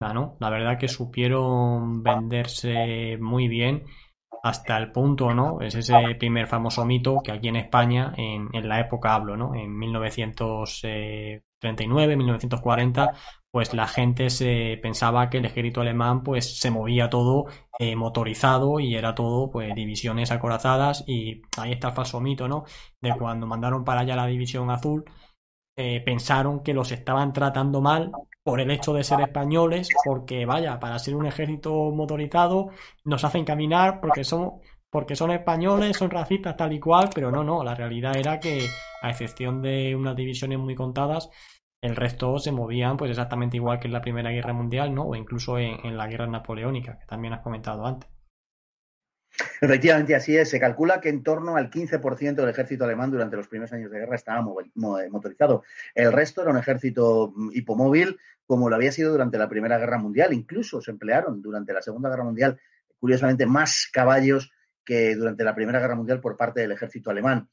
¿No? La verdad que supieron venderse muy bien hasta el punto, ¿no? Es ese primer famoso mito que aquí en España, en, en la época hablo, ¿no? En 1939, 1940, pues la gente se pensaba que el ejército alemán pues se movía todo eh, motorizado y era todo pues divisiones acorazadas y ahí está el falso mito, ¿no? De cuando mandaron para allá la división azul, eh, pensaron que los estaban tratando mal por el hecho de ser españoles, porque vaya, para ser un ejército motorizado nos hacen caminar porque son, porque son españoles, son racistas tal y cual, pero no, no, la realidad era que a excepción de unas divisiones muy contadas, el resto se movían pues exactamente igual que en la Primera Guerra Mundial, ¿no? O incluso en, en la Guerra Napoleónica, que también has comentado antes. Efectivamente, así es. Se calcula que en torno al 15% del ejército alemán durante los primeros años de guerra estaba motorizado. El resto era un ejército mm, hipomóvil, como lo había sido durante la Primera Guerra Mundial. Incluso se emplearon durante la Segunda Guerra Mundial, curiosamente, más caballos que durante la Primera Guerra Mundial por parte del ejército alemán.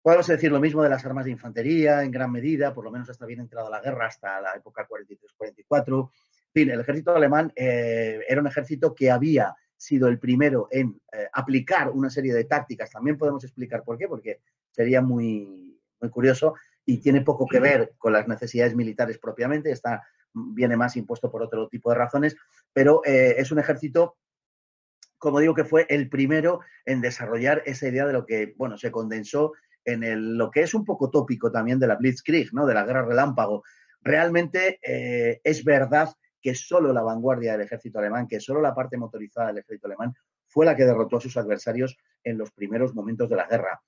Podemos decir lo mismo de las armas de infantería, en gran medida, por lo menos hasta bien entrada la guerra, hasta la época 43-44. En fin, el ejército alemán eh, era un ejército que había sido el primero en eh, aplicar una serie de tácticas. También podemos explicar por qué, porque sería muy, muy curioso y tiene poco que ver con las necesidades militares propiamente, está, viene más impuesto por otro tipo de razones, pero eh, es un ejército, como digo, que fue el primero en desarrollar esa idea de lo que, bueno, se condensó en el, lo que es un poco tópico también de la Blitzkrieg, ¿no? De la guerra relámpago. Realmente eh, es verdad que solo la vanguardia del ejército alemán, que solo la parte motorizada del ejército alemán fue la que derrotó a sus adversarios en los primeros momentos de la guerra.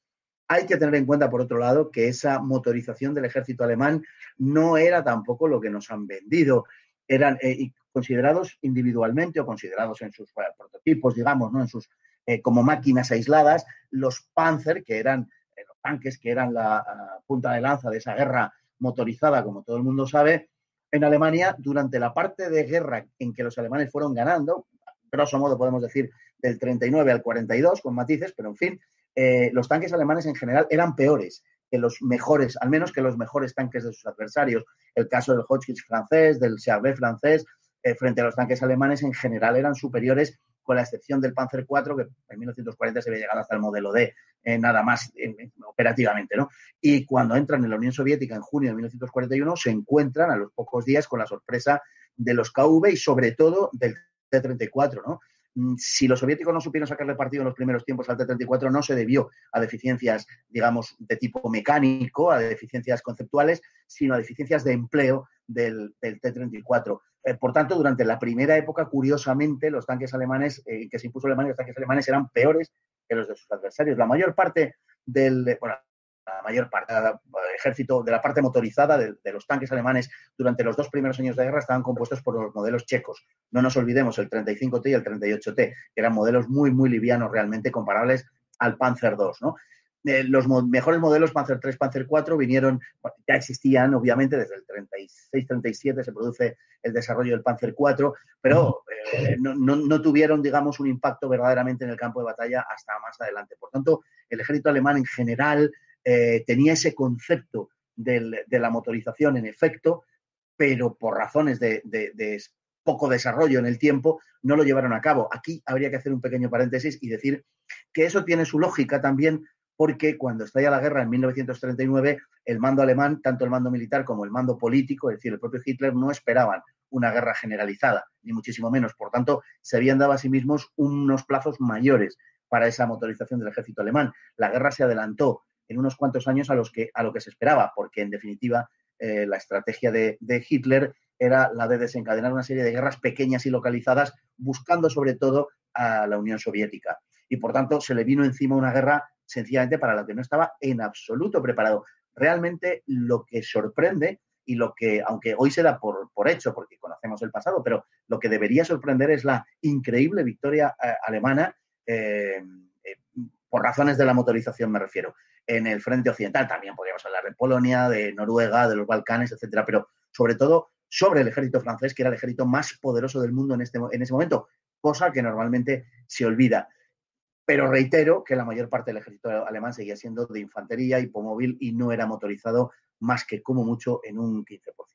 Hay que tener en cuenta, por otro lado, que esa motorización del ejército alemán no era tampoco lo que nos han vendido. Eran eh, considerados individualmente o considerados en sus prototipos, digamos, ¿no? en sus, eh, como máquinas aisladas, los Panzer, que eran eh, los tanques que eran la punta de lanza de esa guerra motorizada, como todo el mundo sabe, en Alemania durante la parte de guerra en que los alemanes fueron ganando, grosso modo podemos decir del 39 al 42, con matices, pero en fin, eh, los tanques alemanes en general eran peores que los mejores, al menos que los mejores tanques de sus adversarios. El caso del Hotchkiss francés, del Charbet francés, eh, frente a los tanques alemanes en general eran superiores con la excepción del Panzer IV, que en 1940 se había llegado hasta el modelo D, eh, nada más operativamente, ¿no? Y cuando entran en la Unión Soviética en junio de 1941, se encuentran a los pocos días con la sorpresa de los KV y sobre todo del T-34, ¿no? Mm, si los soviéticos no supieron sacarle partido en los primeros tiempos al T-34, no se debió a deficiencias, digamos, de tipo mecánico, a deficiencias conceptuales, sino a deficiencias de empleo del, del T-34. Eh, por tanto, durante la primera época, curiosamente, los tanques alemanes, eh, que se impuso Alemania, los tanques alemanes eran peores que los de sus adversarios. La mayor parte del, bueno, la mayor parte del ejército, de la parte motorizada de, los tanques alemanes durante los dos primeros años de guerra estaban compuestos por los modelos checos. No nos olvidemos el 35T y el 38T, que eran modelos muy, muy livianos realmente comparables al Panzer II, ¿no? Eh, los mejores modelos Panzer 3, Panzer 4 vinieron, ya existían, obviamente, desde el 36-37 se produce el desarrollo del Panzer 4, pero eh, no, no, tuvieron, digamos, un impacto verdaderamente en el campo de batalla hasta más adelante. Por tanto, el ejército alemán en general eh, tenía ese concepto del, de la motorización en efecto, pero por razones de, de poco desarrollo en el tiempo, no lo llevaron a cabo. Aquí habría que hacer un pequeño paréntesis y decir que eso tiene su lógica también porque cuando estalla la guerra en 1939, el mando alemán, tanto el mando militar como el mando político, es decir, el propio Hitler, no esperaban una guerra generalizada, ni muchísimo menos. Por tanto, se habían dado a sí mismos unos plazos mayores para esa motorización del ejército alemán. La guerra se adelantó en unos cuantos años a, los que, a lo que se esperaba, porque en definitiva eh, la estrategia de, de Hitler era la de desencadenar una serie de guerras pequeñas y localizadas, buscando sobre todo a la Unión Soviética. Y por tanto se le vino encima una guerra sencillamente para la que no estaba en absoluto preparado. Realmente lo que sorprende y lo que, aunque hoy se da por, por hecho, porque conocemos el pasado, pero lo que debería sorprender es la increíble victoria eh, alemana, eh, eh, por razones de la motorización me refiero, en el frente occidental. También podríamos hablar de Polonia, de Noruega, de los Balcanes, etcétera, pero sobre todo sobre el ejército francés, que era el ejército más poderoso del mundo en, este, en ese momento, cosa que normalmente se olvida. Pero reitero que la mayor parte del ejército alemán seguía siendo de infantería, hipomóvil y no era motorizado más que como mucho en un 15%.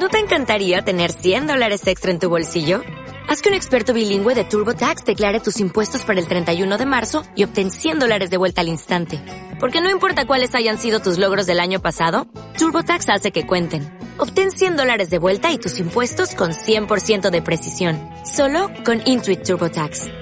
¿No te encantaría tener 100 dólares extra en tu bolsillo? Haz que un experto bilingüe de TurboTax declare tus impuestos para el 31 de marzo y obtén 100 dólares de vuelta al instante. Porque no importa cuáles hayan sido tus logros del año pasado, TurboTax hace que cuenten. Obtén 100 dólares de vuelta y tus impuestos con 100% de precisión. Solo con Intuit TurboTax.